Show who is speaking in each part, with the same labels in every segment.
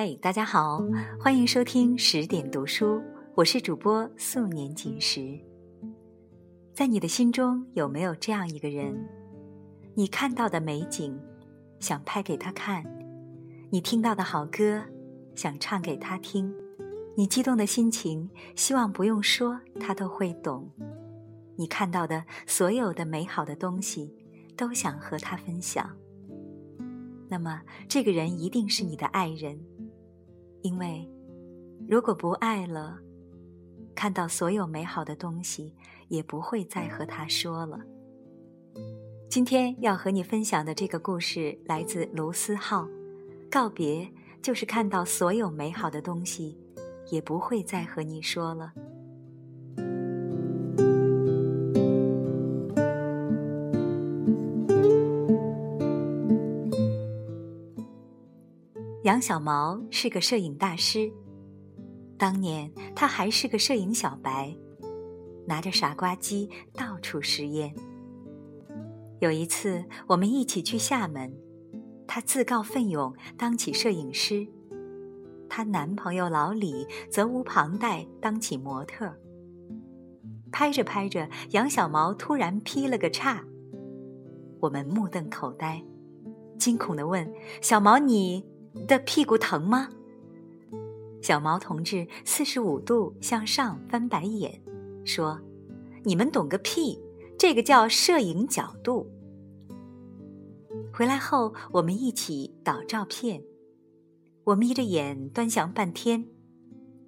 Speaker 1: 嗨，大家好，欢迎收听十点读书，我是主播素年锦时。在你的心中有没有这样一个人？你看到的美景，想拍给他看；你听到的好歌，想唱给他听；你激动的心情，希望不用说他都会懂；你看到的所有的美好的东西，都想和他分享。那么，这个人一定是你的爱人。因为，如果不爱了，看到所有美好的东西，也不会再和他说了。今天要和你分享的这个故事来自卢思浩，告别就是看到所有美好的东西，也不会再和你说了。杨小毛是个摄影大师。当年他还是个摄影小白，拿着傻瓜机到处实验。有一次，我们一起去厦门，他自告奋勇当起摄影师，她男朋友老李责无旁贷当起模特。拍着拍着，杨小毛突然劈了个叉，我们目瞪口呆，惊恐地问：“小毛，你？”的屁股疼吗？小毛同志四十五度向上翻白眼，说：“你们懂个屁！这个叫摄影角度。”回来后，我们一起导照片。我眯着眼端详半天，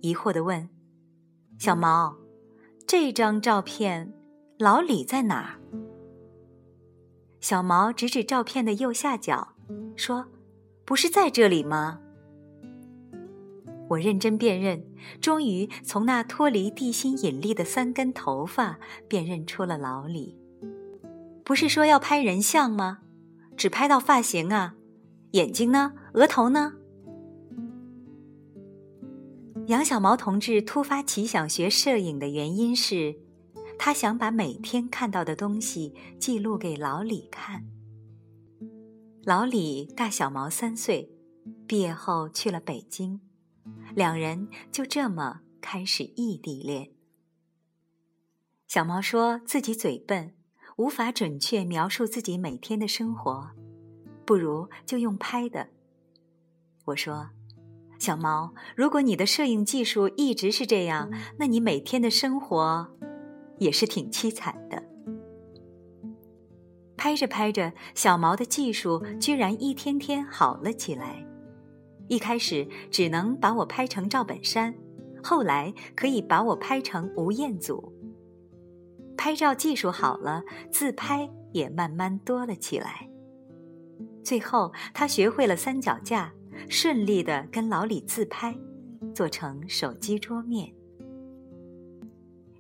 Speaker 1: 疑惑地问：“小毛，这张照片，老李在哪儿？”小毛指指照片的右下角，说。不是在这里吗？我认真辨认，终于从那脱离地心引力的三根头发辨认出了老李。不是说要拍人像吗？只拍到发型啊，眼睛呢？额头呢？杨小毛同志突发奇想学摄影的原因是，他想把每天看到的东西记录给老李看。老李大小毛三岁，毕业后去了北京，两人就这么开始异地恋。小毛说自己嘴笨，无法准确描述自己每天的生活，不如就用拍的。我说，小毛，如果你的摄影技术一直是这样，那你每天的生活也是挺凄惨的。拍着拍着，小毛的技术居然一天天好了起来。一开始只能把我拍成赵本山，后来可以把我拍成吴彦祖。拍照技术好了，自拍也慢慢多了起来。最后，他学会了三脚架，顺利的跟老李自拍，做成手机桌面。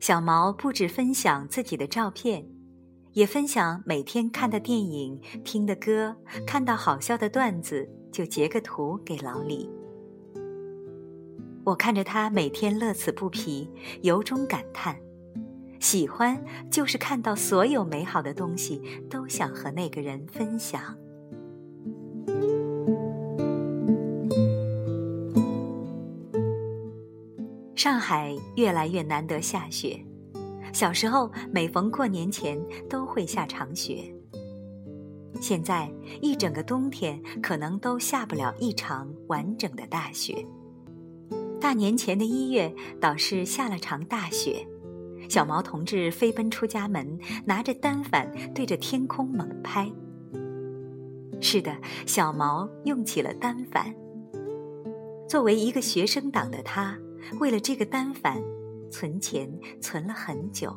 Speaker 1: 小毛不止分享自己的照片。也分享每天看的电影、听的歌、看到好笑的段子，就截个图给老李。我看着他每天乐此不疲，由衷感叹：喜欢就是看到所有美好的东西，都想和那个人分享。上海越来越难得下雪。小时候，每逢过年前都会下场雪。现在一整个冬天可能都下不了一场完整的大雪。大年前的一月，倒是下了场大雪。小毛同志飞奔出家门，拿着单反对着天空猛拍。是的，小毛用起了单反。作为一个学生党的他，为了这个单反。存钱存了很久，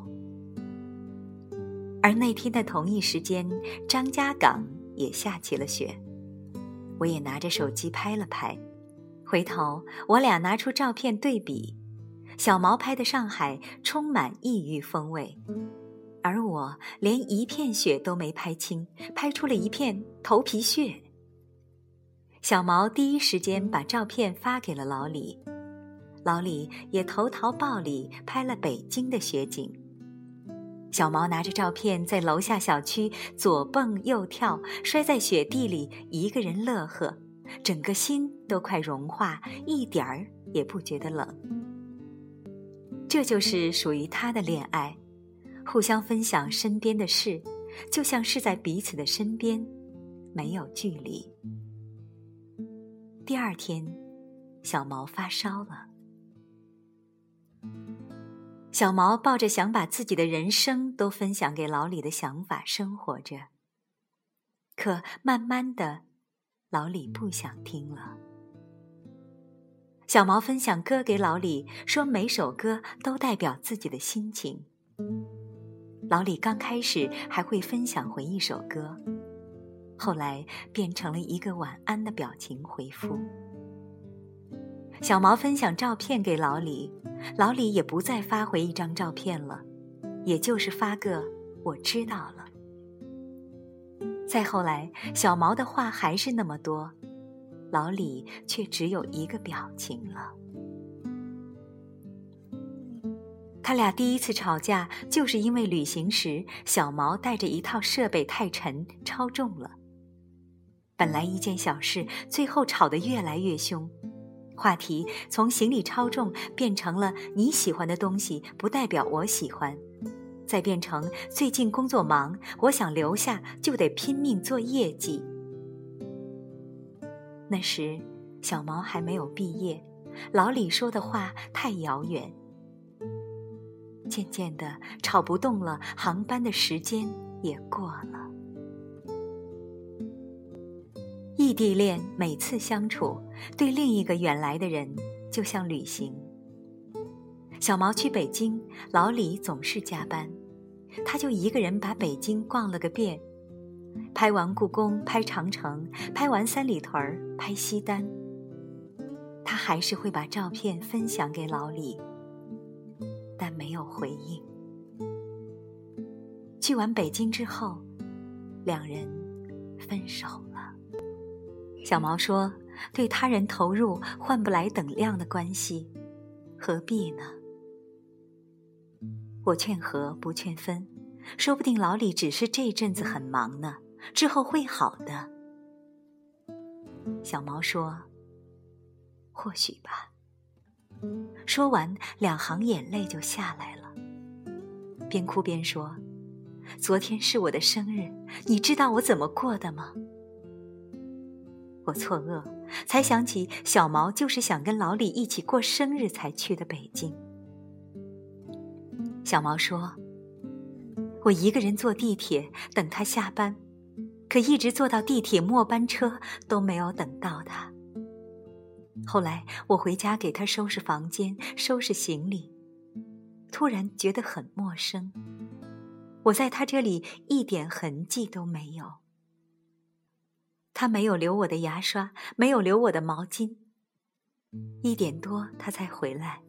Speaker 1: 而那天的同一时间，张家港也下起了雪。我也拿着手机拍了拍，回头我俩拿出照片对比，小毛拍的上海充满异域风味，而我连一片雪都没拍清，拍出了一片头皮屑。小毛第一时间把照片发给了老李。老李也投桃报李，拍了北京的雪景。小毛拿着照片在楼下小区左蹦右跳，摔在雪地里，一个人乐呵，整个心都快融化，一点儿也不觉得冷。这就是属于他的恋爱，互相分享身边的事，就像是在彼此的身边，没有距离。第二天，小毛发烧了。小毛抱着想把自己的人生都分享给老李的想法生活着，可慢慢的，老李不想听了。小毛分享歌给老李，说每首歌都代表自己的心情。老李刚开始还会分享回一首歌，后来变成了一个晚安的表情回复。小毛分享照片给老李，老李也不再发回一张照片了，也就是发个“我知道了”。再后来，小毛的话还是那么多，老李却只有一个表情了。他俩第一次吵架，就是因为旅行时小毛带着一套设备太沉，超重了。本来一件小事，最后吵得越来越凶。话题从行李超重变成了你喜欢的东西不代表我喜欢，再变成最近工作忙，我想留下就得拼命做业绩。那时小毛还没有毕业，老李说的话太遥远。渐渐的吵不动了，航班的时间也过了。异地恋每次相处，对另一个远来的人就像旅行。小毛去北京，老李总是加班，他就一个人把北京逛了个遍，拍完故宫，拍长城，拍完三里屯儿，拍西单。他还是会把照片分享给老李，但没有回应。去完北京之后，两人分手。小毛说：“对他人投入换不来等量的关系，何必呢？”我劝和不劝分，说不定老李只是这阵子很忙呢，之后会好的。小毛说：“或许吧。”说完，两行眼泪就下来了，边哭边说：“昨天是我的生日，你知道我怎么过的吗？”我错愕，才想起小毛就是想跟老李一起过生日才去的北京。小毛说：“我一个人坐地铁等他下班，可一直坐到地铁末班车都没有等到他。后来我回家给他收拾房间、收拾行李，突然觉得很陌生。我在他这里一点痕迹都没有。”他没有留我的牙刷，没有留我的毛巾。一点多他才回来，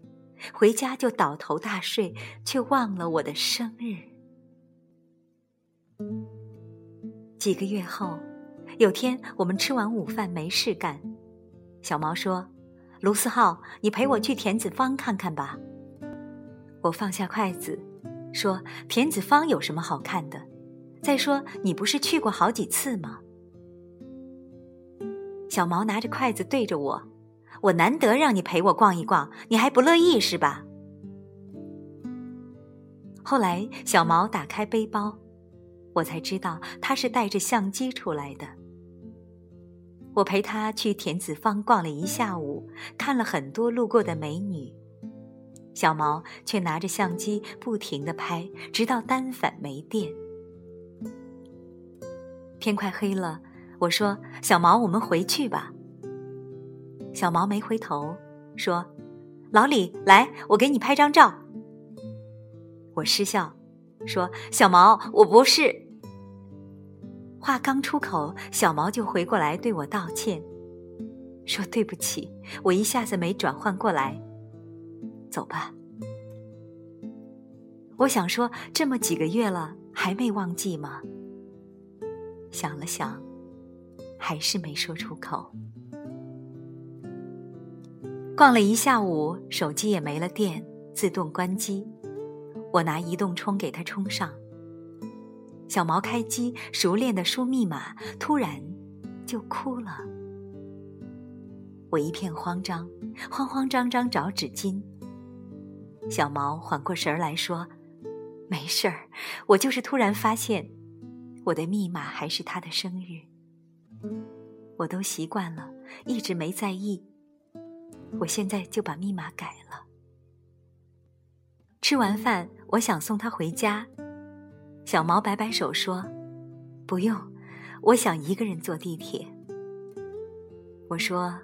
Speaker 1: 回家就倒头大睡，却忘了我的生日。几个月后，有天我们吃完午饭没事干，小毛说：“卢思浩，你陪我去田子坊看看吧。”我放下筷子，说：“田子坊有什么好看的？再说你不是去过好几次吗？”小毛拿着筷子对着我，我难得让你陪我逛一逛，你还不乐意是吧？后来小毛打开背包，我才知道他是带着相机出来的。我陪他去田子坊逛了一下午，看了很多路过的美女，小毛却拿着相机不停的拍，直到单反没电。天快黑了。我说：“小毛，我们回去吧。”小毛没回头，说：“老李，来，我给你拍张照。”我失笑，说：“小毛，我不是。”话刚出口，小毛就回过来对我道歉，说：“对不起，我一下子没转换过来。”走吧。我想说，这么几个月了，还没忘记吗？想了想。还是没说出口。逛了一下午，手机也没了电，自动关机。我拿移动充给他充上。小毛开机，熟练的输密码，突然就哭了。我一片慌张，慌慌张张找纸巾。小毛缓过神来说：“没事儿，我就是突然发现，我的密码还是他的生日。我都习惯了，一直没在意。我现在就把密码改了。”吃完饭，我想送他回家，小毛摆摆手说：“不用，我想一个人坐地铁。”我说：“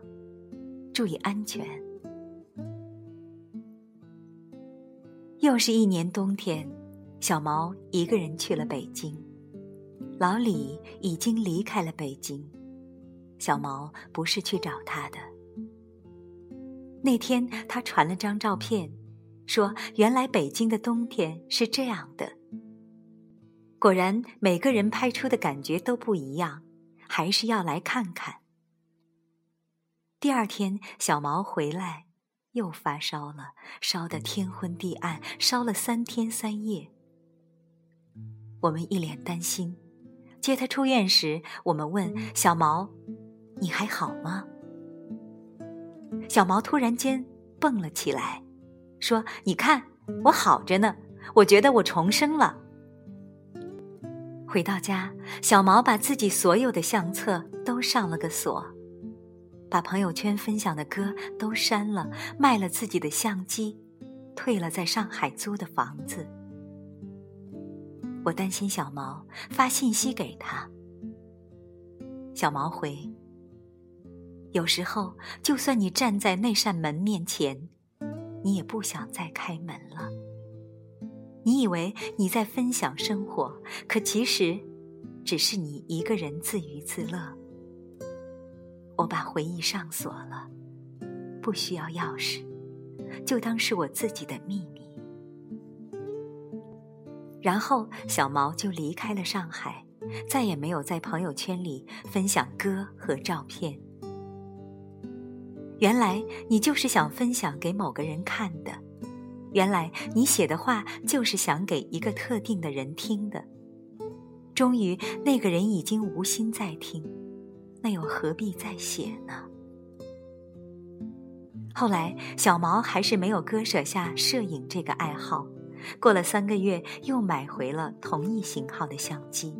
Speaker 1: 注意安全。”又是一年冬天，小毛一个人去了北京。老李已经离开了北京，小毛不是去找他的。那天他传了张照片，说：“原来北京的冬天是这样的。”果然，每个人拍出的感觉都不一样，还是要来看看。第二天，小毛回来，又发烧了，烧得天昏地暗，烧了三天三夜。我们一脸担心。接他出院时，我们问小毛：“你还好吗？”小毛突然间蹦了起来，说：“你看，我好着呢，我觉得我重生了。”回到家，小毛把自己所有的相册都上了个锁。把朋友圈分享的歌都删了，卖了自己的相机，退了在上海租的房子。我担心小毛，发信息给他。小毛回：有时候，就算你站在那扇门面前，你也不想再开门了。你以为你在分享生活，可其实，只是你一个人自娱自乐。我把回忆上锁了，不需要钥匙，就当是我自己的秘密。然后小毛就离开了上海，再也没有在朋友圈里分享歌和照片。原来你就是想分享给某个人看的，原来你写的话就是想给一个特定的人听的。终于，那个人已经无心再听。那又何必再写呢？后来，小毛还是没有割舍下摄影这个爱好。过了三个月，又买回了同一型号的相机。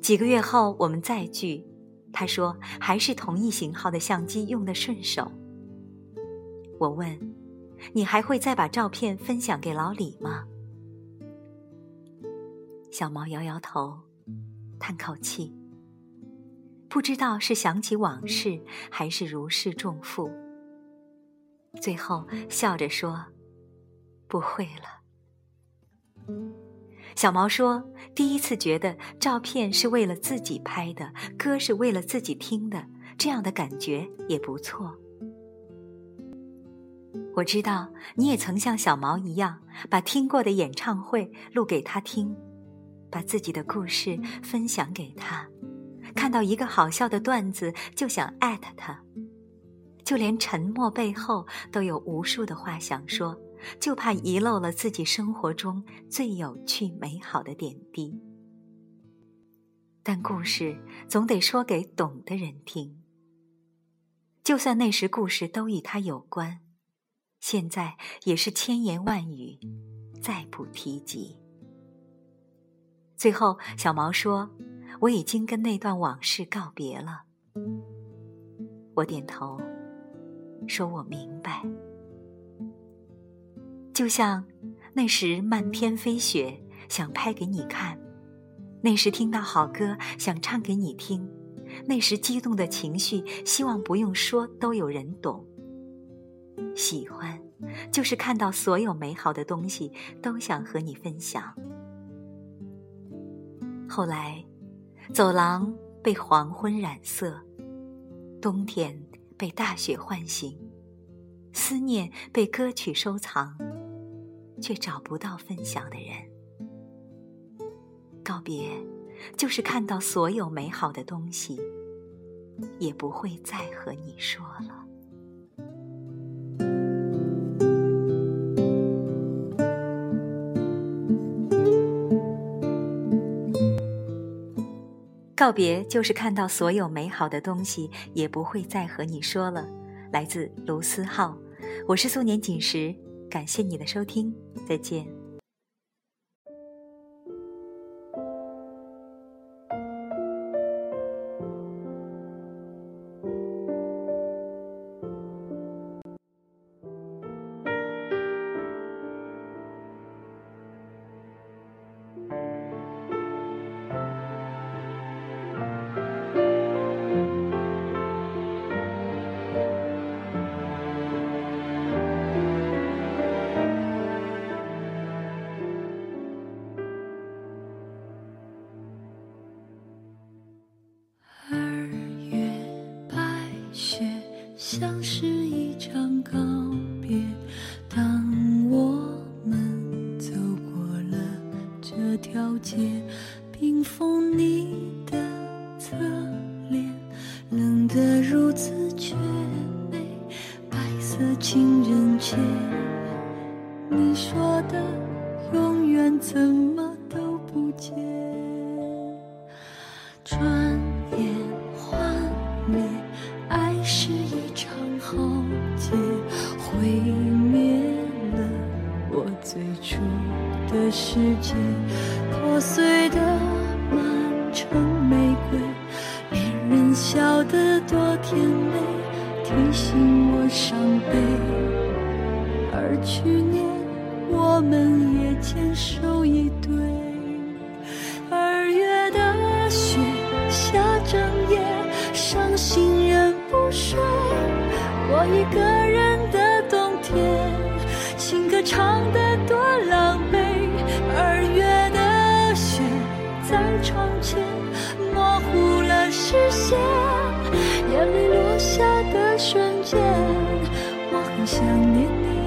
Speaker 1: 几个月后，我们再聚，他说还是同一型号的相机用的顺手。我问：“你还会再把照片分享给老李吗？”小毛摇摇头，叹口气。不知道是想起往事，还是如释重负。最后笑着说：“不会了。”小毛说：“第一次觉得照片是为了自己拍的，歌是为了自己听的，这样的感觉也不错。”我知道你也曾像小毛一样，把听过的演唱会录给他听，把自己的故事分享给他。看到一个好笑的段子就想艾特他，就连沉默背后都有无数的话想说，就怕遗漏了自己生活中最有趣美好的点滴。但故事总得说给懂的人听。就算那时故事都与他有关，现在也是千言万语，再不提及。最后，小毛说。我已经跟那段往事告别了。我点头，说我明白。就像那时漫天飞雪，想拍给你看；那时听到好歌，想唱给你听；那时激动的情绪，希望不用说都有人懂。喜欢，就是看到所有美好的东西，都想和你分享。后来。走廊被黄昏染色，冬天被大雪唤醒，思念被歌曲收藏，却找不到分享的人告别就是看到所有美好的东西也不会再和你说了。告别就是看到所有美好的东西也不会再和你说了。来自卢思浩我是苏年锦时感谢你的收听再见。
Speaker 2: 像是一张告世界破碎的满城玫瑰，别人笑得多甜美，提醒我伤悲。而去年我们也牵手一对，二月的雪下整夜，伤心人不睡。我一个。眼泪落下的瞬间，我很想念你。